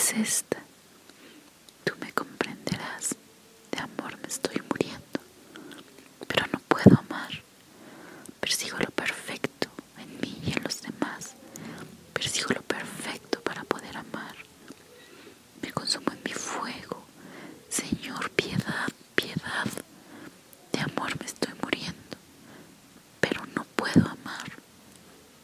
es esta. Tú me comprenderás. De amor me estoy muriendo. Pero no puedo amar. Persigo lo perfecto en mí y en los demás. Persigo lo perfecto para poder amar. Me consumo en mi fuego. Señor, piedad, piedad. De amor me estoy muriendo. Pero no puedo